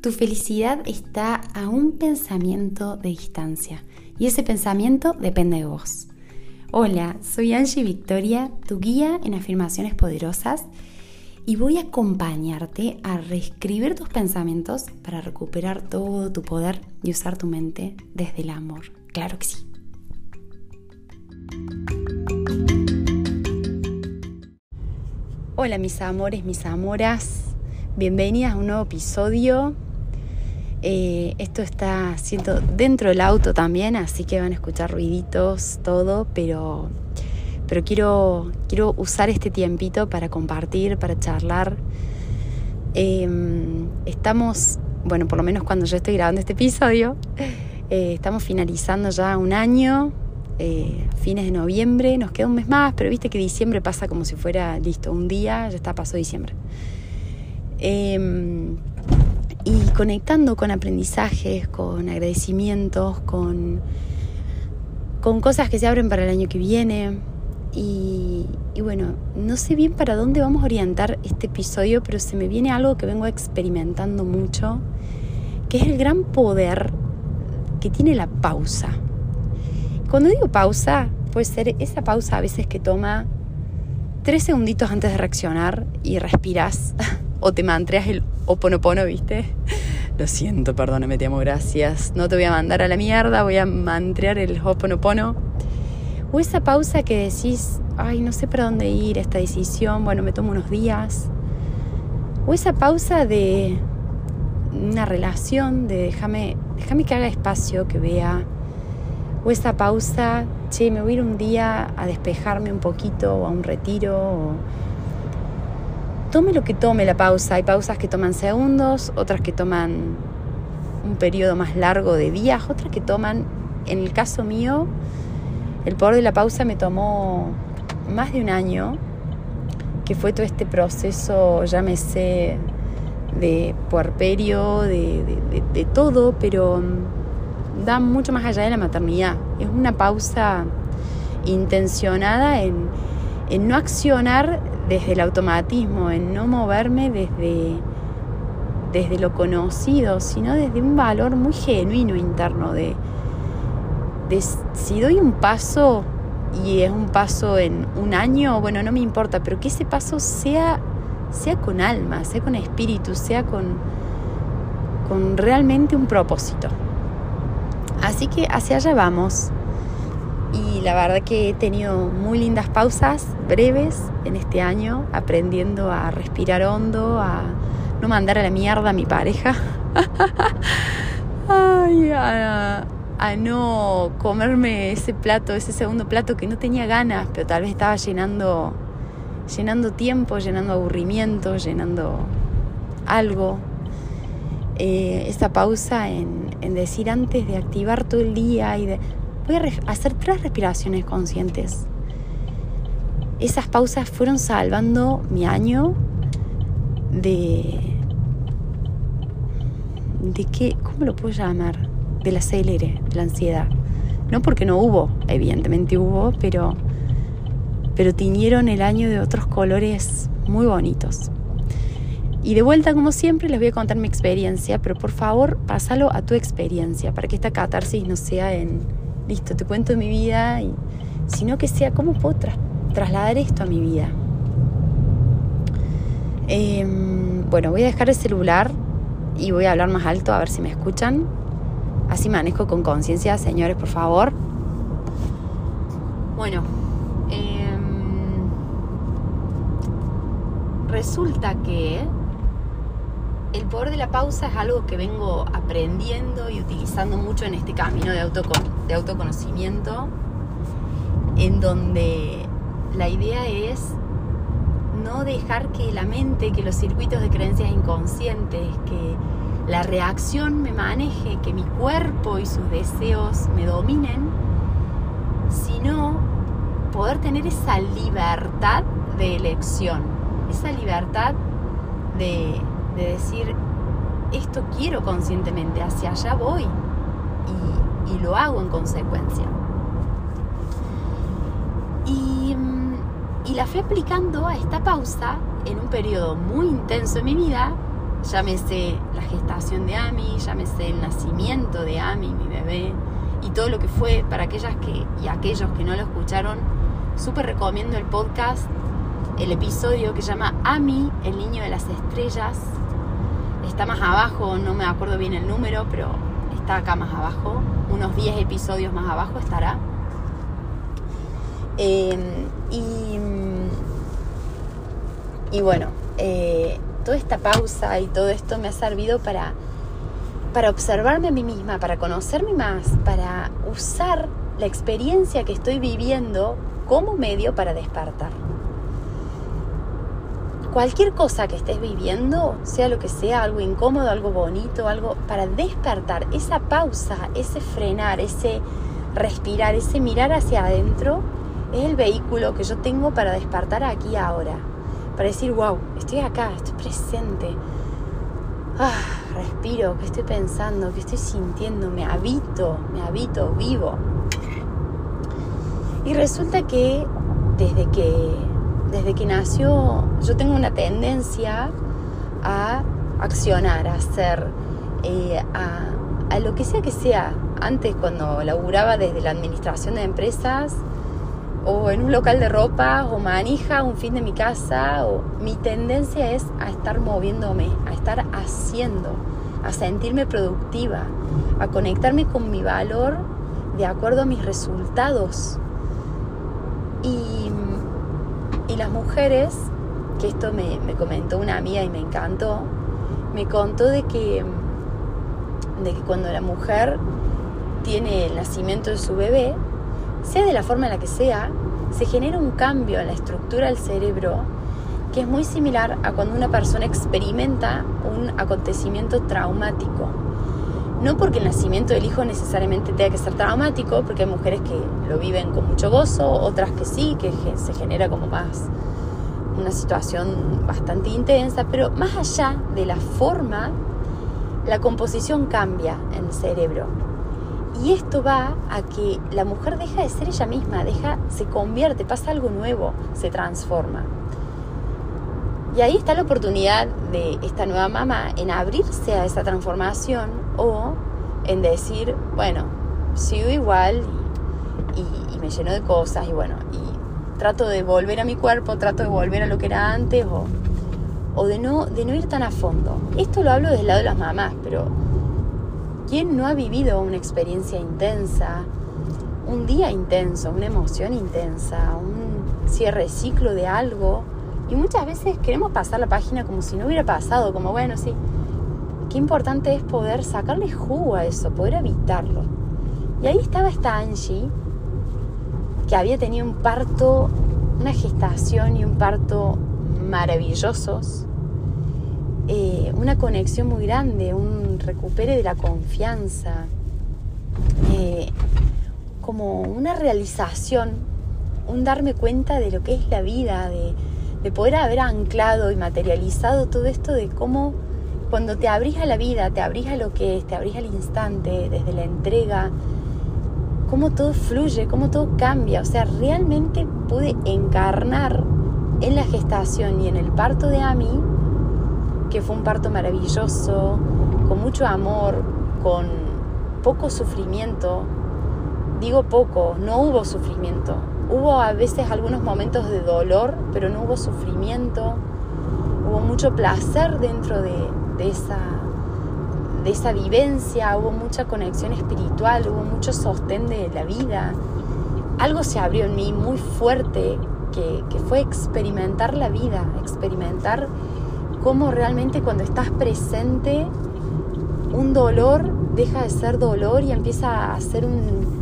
Tu felicidad está a un pensamiento de distancia y ese pensamiento depende de vos. Hola, soy Angie Victoria, tu guía en afirmaciones poderosas y voy a acompañarte a reescribir tus pensamientos para recuperar todo tu poder y usar tu mente desde el amor. Claro que sí. Hola mis amores, mis amoras, bienvenidas a un nuevo episodio. Eh, esto está siendo dentro del auto también, así que van a escuchar ruiditos, todo, pero, pero quiero, quiero usar este tiempito para compartir, para charlar. Em, estamos, bueno, por lo menos cuando yo estoy grabando este episodio, eh, estamos finalizando ya un año eh, fines de noviembre, nos queda un mes más, pero viste que diciembre pasa como si fuera listo, un día, ya está, pasó diciembre. Y conectando con aprendizajes, con agradecimientos, con, con cosas que se abren para el año que viene. Y, y, bueno, no sé bien para dónde vamos a orientar este episodio, pero se me viene algo que vengo experimentando mucho, que es el gran poder que tiene la pausa. Cuando digo pausa, puede ser esa pausa a veces que toma tres segunditos antes de reaccionar y respiras o te mantreas el oponopono, ¿viste? Lo siento, perdóname, te amo, gracias. No te voy a mandar a la mierda, voy a mantrear el oponopono. O esa pausa que decís, ay, no sé para dónde ir, esta decisión, bueno, me tomo unos días. O esa pausa de una relación, de déjame, déjame que haga espacio, que vea o esa pausa, che, me voy a ir un día a despejarme un poquito o a un retiro. Tome lo que tome la pausa. Hay pausas que toman segundos, otras que toman un periodo más largo de días, otras que toman, en el caso mío, el poder de la pausa me tomó más de un año, que fue todo este proceso, llámese, de puerperio, de, de todo, pero da mucho más allá de la maternidad. Es una pausa intencionada en, no accionar desde el automatismo, en no moverme desde, desde lo conocido, sino desde un valor muy genuino interno de, si doy un paso y es un paso en un año, bueno, no me importa, pero que ese paso sea, sea con alma, sea con espíritu, sea con, con realmente un propósito. Así que hacia allá vamos. Y la verdad que he tenido muy lindas pausas breves en este año, aprendiendo a respirar hondo, a no mandar a la mierda a mi pareja, a, no comerme ese plato, ese segundo plato que no tenía ganas, pero tal vez estaba llenando, llenando tiempo, llenando aburrimiento, llenando algo. Eh, esa pausa en, decir antes de activar todo el día y de... Voy a hacer tres respiraciones conscientes. Esas pausas fueron salvando mi año de... ¿De qué? ¿Cómo lo puedo llamar? Del acelere, de la ansiedad. No porque no hubo, evidentemente hubo, pero, pero tiñeron el año de otros colores muy bonitos. Y de vuelta, como siempre, les voy a contar mi experiencia, pero por favor, pásalo a tu experiencia, para que esta catarsis no sea en, listo, te cuento mi vida, y, sino que sea cómo puedo trasladar esto a mi vida. Em, bueno, voy a dejar el celular y voy a hablar más alto a ver si me escuchan. Así manejo con conciencia, señores, por favor. Bueno, em, resulta que el poder de la pausa es algo que vengo aprendiendo y utilizando mucho en este camino de, autoconocimiento, en donde la idea es no dejar que la mente, que los circuitos de creencias inconscientes, que la reacción me maneje, que mi cuerpo y sus deseos me dominen, sino poder tener esa libertad de elección, esa libertad de de decir, esto quiero conscientemente, hacia allá voy y, lo hago en consecuencia. Y, la fui aplicando a esta pausa en un periodo muy intenso en mi vida llámese la gestación de Ami, llámese el nacimiento de Ami, mi bebé, y todo lo que fue para aquellas que y aquellos que no lo escucharon, súper recomiendo el podcast, el episodio que llama Ami, el niño de las estrellas. Está más abajo, no me acuerdo bien el número, pero está acá más abajo, unos 10 episodios más abajo estará. Em, y, y bueno, eh, toda esta pausa y todo esto me ha servido para, para observarme a mí misma, para conocerme más, para usar la experiencia que estoy viviendo como medio para despertar. Cualquier cosa que estés viviendo, sea lo que sea, algo incómodo, algo bonito, algo para despertar, esa pausa, ese frenar, ese respirar, ese mirar hacia adentro, es el vehículo que yo tengo para despertar aquí ahora para decir, wow, estoy acá, estoy presente. Ah, respiro, ¿qué estoy pensando? ¿Qué estoy sintiendo? Me habito, me habito, vivo. Y resulta que desde que, desde que nació, yo tengo una tendencia a accionar, a hacer, eh, a, a lo que sea que sea. Antes, cuando laburaba desde la administración de empresas, o en un local de ropa o manija un fin de mi casa o mi tendencia es a estar moviéndome, a estar haciendo, a sentirme productiva, a conectarme con mi valor de acuerdo a mis resultados. Y, las mujeres, que esto me, me, comentó una amiga y me encantó, me contó de que, de que cuando la mujer tiene el nacimiento de su bebé, sea de la forma en la que sea, se genera un cambio en la estructura del cerebro que es muy similar a cuando una persona experimenta un acontecimiento traumático. No porque el nacimiento del hijo necesariamente tenga que ser traumático, porque hay mujeres que lo viven con mucho gozo, otras que sí, que se genera como más una situación bastante intensa, pero más allá de la forma, la composición cambia en el cerebro. Y esto va a que la mujer deja de ser ella misma, deja, se convierte, pasa algo nuevo, se transforma. Y ahí está la oportunidad de esta nueva mamá en abrirse a esa transformación o en decir, bueno, sigo igual y, me lleno de cosas y bueno, y trato de volver a mi cuerpo, trato de volver a lo que era antes o, o de, no, de no ir tan a fondo. Esto lo hablo desde el lado de las mamás, pero ¿Quién no ha vivido una experiencia intensa, un día intenso, una emoción intensa, un cierre ciclo de algo? Y muchas veces queremos pasar la página como si no hubiera pasado, como bueno, sí. Qué importante es poder sacarle jugo a eso, poder evitarlo. Y ahí estaba esta Angie, que había tenido un parto, una gestación y un parto maravillosos, eh, una conexión muy grande, un recupere de la confianza, eh, como una realización, un darme cuenta de lo que es la vida, de, de poder haber anclado y materializado todo esto de cómo cuando te abrís a la vida, te abrís a lo que es, te abrís al instante, desde la entrega, cómo todo fluye, cómo todo cambia. O sea, realmente pude encarnar en la gestación y en el parto de Ami que fue un parto maravilloso, con mucho amor, con poco sufrimiento. Digo poco, no hubo sufrimiento. Hubo a veces algunos momentos de dolor, pero no hubo sufrimiento. Hubo mucho placer dentro de, esa, de esa vivencia, hubo mucha conexión espiritual, hubo mucho sostén de la vida. Algo se abrió en mí muy fuerte que, que fue experimentar la vida, experimentar cómo realmente cuando estás presente, un dolor deja de ser dolor y empieza a ser un,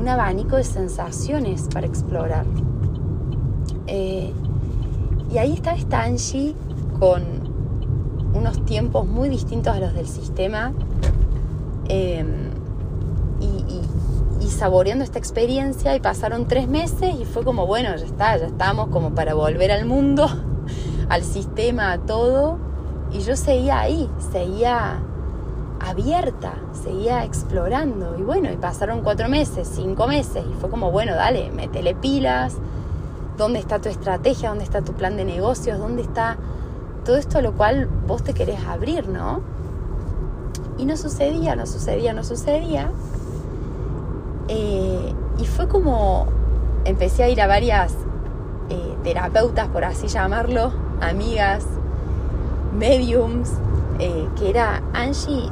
un abanico de sensaciones para explorar. Eh, y ahí está Stanji con unos tiempos muy distintos a los del sistema eh, y, y, saboreando esta experiencia y pasaron tres meses y fue como, bueno, ya está, ya estamos como para volver al mundo al sistema, a todo, y yo seguía ahí, seguía abierta, seguía explorando. Y bueno, y pasaron cuatro meses, cinco meses, y fue como, bueno, dale, métele pilas, ¿dónde está tu estrategia? ¿Dónde está tu plan de negocios? ¿Dónde está todo esto a lo cual vos te querés abrir, ¿no? Y no sucedía, no sucedía, no sucedía. Eh, y fue como, empecé a ir a varias eh, terapeutas, por así llamarlo, amigas, mediums, eh, que era, Angie,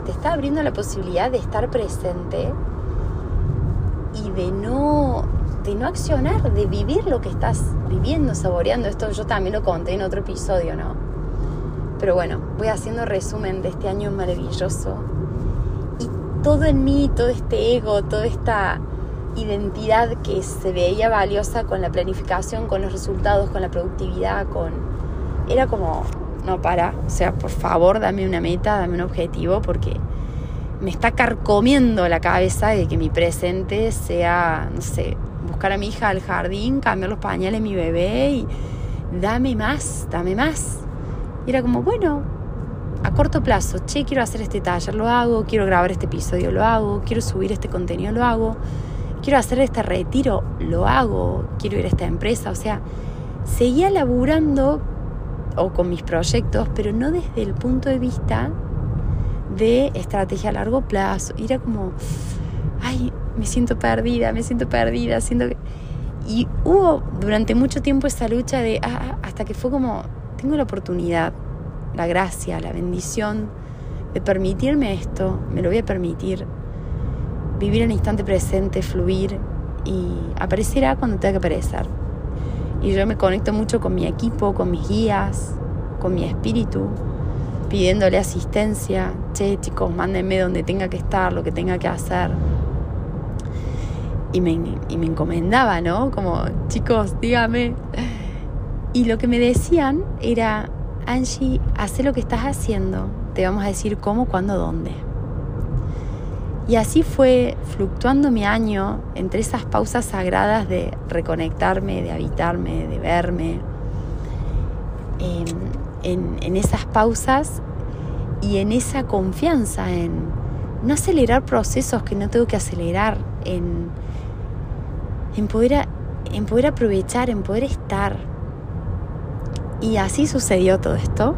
te está abriendo la posibilidad de estar presente y de no, de no accionar, de vivir lo que estás viviendo, saboreando. Esto yo también lo conté en otro episodio, ¿no? Pero bueno, voy haciendo resumen de este año maravilloso. Y todo en mí, todo este ego, toda esta identidad que se veía valiosa con la planificación, con los resultados, con la productividad, con... Era como, no para, o sea, por favor dame una meta, dame un objetivo, porque me está carcomiendo la cabeza de que mi presente sea, no sé, buscar a mi hija al jardín, cambiar los pañales de mi bebé y dame más, dame más. Era como, bueno, a corto plazo, che, quiero hacer este taller, lo hago, quiero grabar este episodio, lo hago, quiero subir este contenido, lo hago, quiero hacer este retiro, lo hago, quiero ir a esta empresa, o sea, seguía laburando o con mis proyectos, pero no desde el punto de vista de estrategia a largo plazo. Era como, ay, me siento perdida, me siento perdida, siento que... Y hubo durante mucho tiempo esa lucha de, ah, ah, hasta que fue como, tengo la oportunidad, la gracia, la bendición de permitirme esto, me lo voy a permitir, vivir el instante presente, fluir y aparecerá cuando tenga que aparecer. Y yo me conecto mucho con mi equipo, con mis guías, con mi espíritu, pidiéndole asistencia. Che, chicos, mándenme donde tenga que estar, lo que tenga que hacer. Y me, y me encomendaba, ¿no? Como, chicos, dígame. Y lo que me decían era, Angie, haz lo que estás haciendo. Te vamos a decir cómo, cuándo, dónde. Y así fue fluctuando mi año entre esas pausas sagradas de reconectarme, de habitarme, de verme. En, en, esas pausas y en esa confianza en no acelerar procesos que no tengo que acelerar, en, en, poder, en poder aprovechar, en poder estar. Y así sucedió todo esto.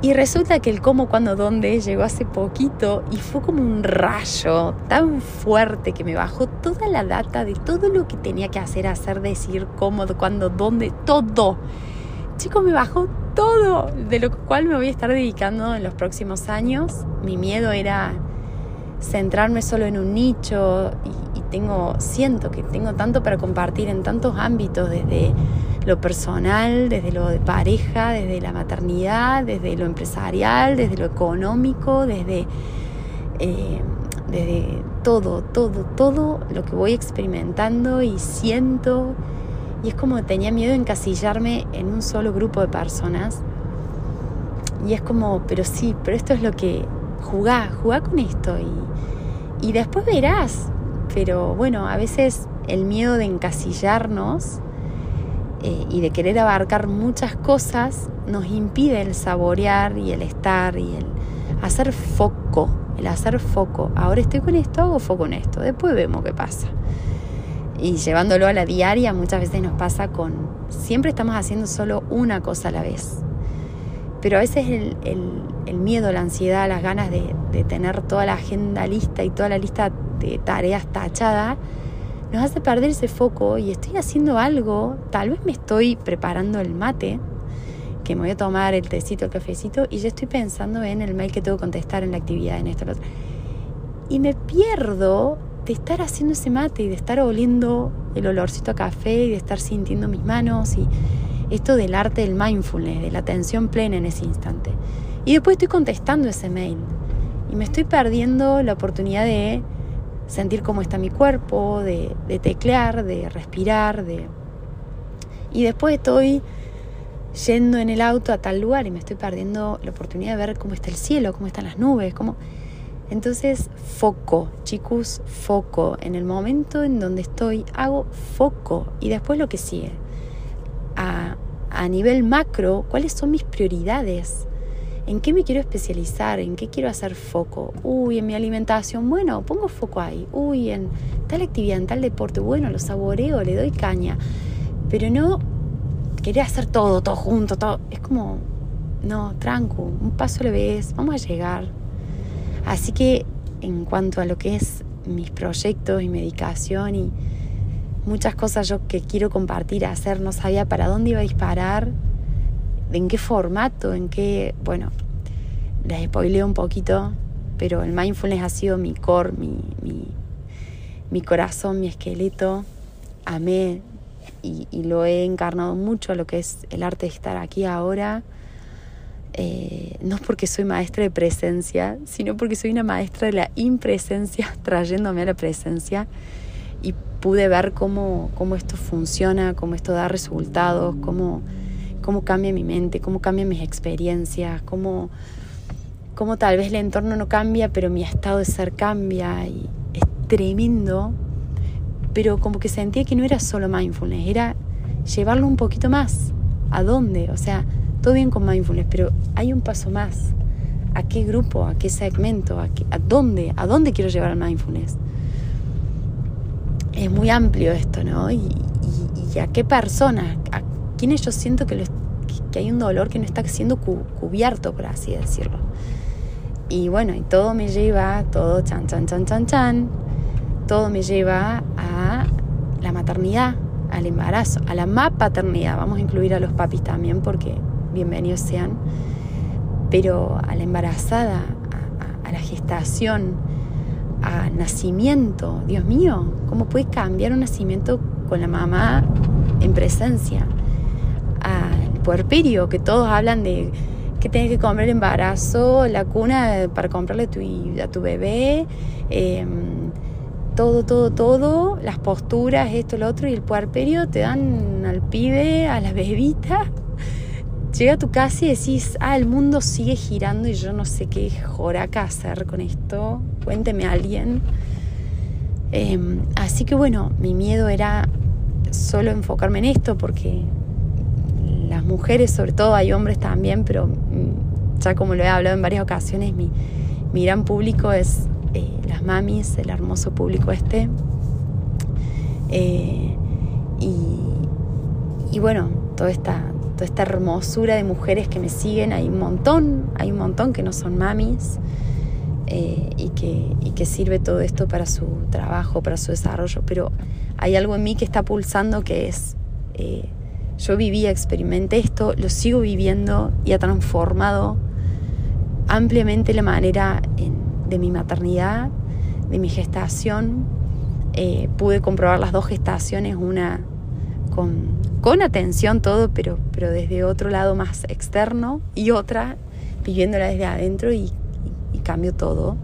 Y resulta que el cómo, cuándo, dónde llegó hace poquito y fue como un rayo tan fuerte que me bajó toda la data de todo lo que tenía que hacer, hacer, decir, cómo, cuándo, dónde, todo. Chicos, me bajó todo, de lo cual me voy a estar dedicando en los próximos años. Mi miedo era centrarme solo en un nicho y, tengo, siento que tengo tanto para compartir en tantos ámbitos, desde lo personal, desde lo de pareja, desde la maternidad, desde lo empresarial, desde lo económico, desde, eh, desde todo, todo, todo lo que voy experimentando y siento. Y es como tenía miedo de encasillarme en un solo grupo de personas. Y es como, pero sí, pero esto es lo que jugá, jugá con esto y, y después verás. Pero bueno, a veces el miedo de encasillarnos eh, y de querer abarcar muchas cosas nos impide el saborear y el estar y el hacer foco, el hacer foco. Ahora estoy con esto, hago foco en esto, después vemos qué pasa. Y llevándolo a la diaria muchas veces nos pasa con, siempre estamos haciendo solo una cosa a la vez. Pero a veces el, miedo, la ansiedad, las ganas de, de tener toda la agenda lista y toda la lista de tareas tachada, nos hace perder ese foco y estoy haciendo algo, tal vez me estoy preparando el mate, que me voy a tomar el tecito, el cafecito, y ya estoy pensando en el mail que tengo que contestar, en la actividad, en esto, lo. Y me pierdo de estar haciendo ese mate y de estar oliendo el olorcito a café y de estar sintiendo mis manos y esto del arte del mindfulness, de la atención plena en ese instante. Y después estoy contestando ese mail y me estoy perdiendo la oportunidad de sentir cómo está mi cuerpo, de, teclear, de respirar, de... Y después estoy yendo en el auto a tal lugar y me estoy perdiendo la oportunidad de ver cómo está el cielo, cómo están las nubes, cómo... Entonces, foco, chicos, foco. En el momento en donde estoy, hago foco. Y después lo que sigue. A, a nivel macro, ¿cuáles son mis prioridades? ¿En qué me quiero especializar? ¿En qué quiero hacer foco? Uy, en mi alimentación, bueno, pongo foco ahí. Uy, en tal actividad, en tal deporte, bueno, lo saboreo, le doy caña. Pero no querer hacer todo, todo junto, todo. Es como, no, tranco, un paso a la vez, vamos a llegar. Así que en cuanto a lo que es mis proyectos y medicación y muchas cosas yo que quiero compartir, hacer, no sabía para dónde iba a disparar, en qué formato, en qué, bueno, les spoileo un poquito, pero el mindfulness ha sido mi core, mi, mi, corazón, mi esqueleto. Amé y, lo he encarnado mucho a lo que es el arte de estar aquí ahora. Eh, no porque soy maestra de presencia, sino porque soy una maestra de la impresencia, trayéndome a la presencia. Y pude ver cómo, cómo esto funciona, cómo esto da resultados, cómo, cómo cambia mi mente, cómo cambian mis experiencias, cómo, cómo tal vez el entorno no cambia, pero mi estado de ser cambia. Y es tremendo pero como que sentía que no era solo mindfulness, era llevarlo un poquito más. ¿A dónde? O sea, todo bien con mindfulness, pero hay un paso más. ¿A qué grupo? ¿A qué segmento? ¿A, a dónde? ¿A dónde quiero llevar el mindfulness? Es muy amplio esto, ¿no? Y, a qué persona, a quiénes yo siento que, que hay un dolor que no está siendo cubierto, por así decirlo. Y bueno, y todo me lleva, todo chan, chan, chan, chan, chan, todo me lleva a la maternidad, al embarazo, a la más paternidad. Vamos a incluir a los papis también porque bienvenidos sean. Pero a la embarazada, a, la gestación, a nacimiento. Dios mío, ¿cómo puede cambiar un nacimiento con la mamá en presencia? Puerperio, que todos hablan de que tienes que comer el embarazo, la cuna para comprarle tu, a tu bebé. Em, todo, todo, todo, las posturas, esto, lo otro, y el puerperio te dan al pibe, a la bebita. Llega a tu casa y decís, ah, el mundo sigue girando y yo no sé qué joraca hacer con esto. Cuénteme a alguien. Em, así que bueno, mi miedo era solo enfocarme en esto porque las mujeres, sobre todo hay hombres también, pero mm, ya como lo he hablado en varias ocasiones, mi, mi gran público es eh, las mamis, el hermoso público este. Eh, y, bueno, toda esta, toda esta hermosura de mujeres que me siguen, hay un montón, hay un montón que no son mamis. Eh, y, que, y que sirve todo esto para su trabajo, para su desarrollo, pero hay algo en mí que está pulsando que es, yo vivía, experimenté esto, lo sigo viviendo y ha transformado ampliamente la manera de mi maternidad, de mi gestación. Eh, pude comprobar las dos gestaciones, una con, con atención todo, pero, pero desde otro lado más externo y otra viviéndola desde adentro y, y, cambio todo.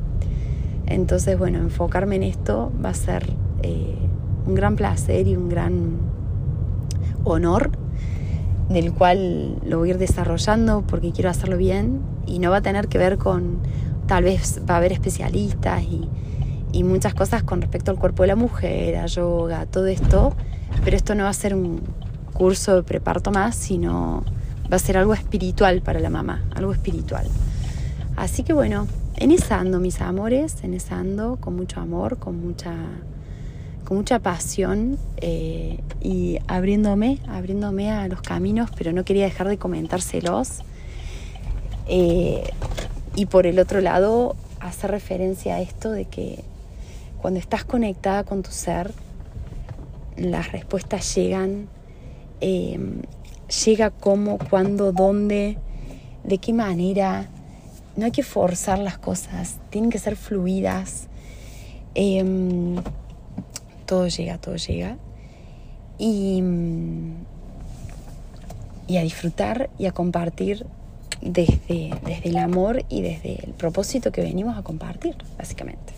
Entonces, bueno, enfocarme en esto va a ser eh, un gran placer y un gran honor del cual lo voy a ir desarrollando porque quiero hacerlo bien y no va a tener que ver con tal vez va a haber especialistas y, muchas cosas con respecto al cuerpo de la mujer, a yoga, todo esto, pero esto no va a ser un curso de preparto más, sino va a ser algo espiritual para la mamá, algo espiritual. Así que bueno, en esa ando, mis amores, en esa ando, con mucho amor, con mucha, con mucha pasión eh, y abriéndome, abriéndome a los caminos, pero no quería dejar de comentárselos. Eh, y por el otro lado, hace referencia a esto de que cuando estás conectada con tu ser, las respuestas llegan, em, llega cómo, cuándo, dónde, de qué manera. No hay que forzar las cosas, tienen que ser fluidas. Todo llega, todo llega. Y, y a disfrutar y a compartir desde, desde el amor y desde el propósito que venimos a compartir, básicamente.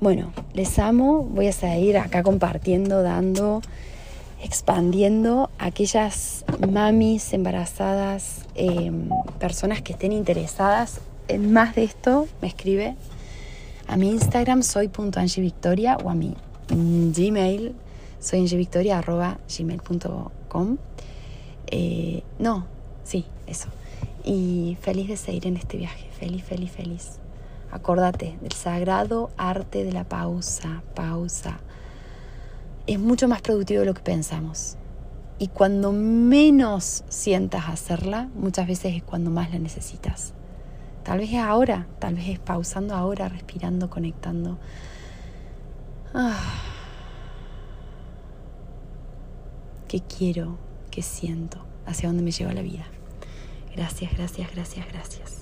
Bueno, les amo, voy a seguir acá compartiendo, dando, expandiendo aquellas mamis embarazadas, em, personas que estén interesadas en más de esto, me escribe a mi Instagram soy.angivictoria o a mi Gmail soyangivictoria.gmail.com eh, No, sí, eso y feliz de seguir en este viaje, feliz, feliz, feliz. Acordate del sagrado arte de la pausa, pausa. Es mucho más productivo de lo que pensamos. Y cuando menos sientas hacerla, muchas veces es cuando más la necesitas. Tal vez es ahora, tal vez es pausando ahora, respirando, conectando. Ah. ¿Qué quiero? ¿Qué siento? ¿Hacia dónde me lleva la vida? Gracias, gracias, gracias, gracias.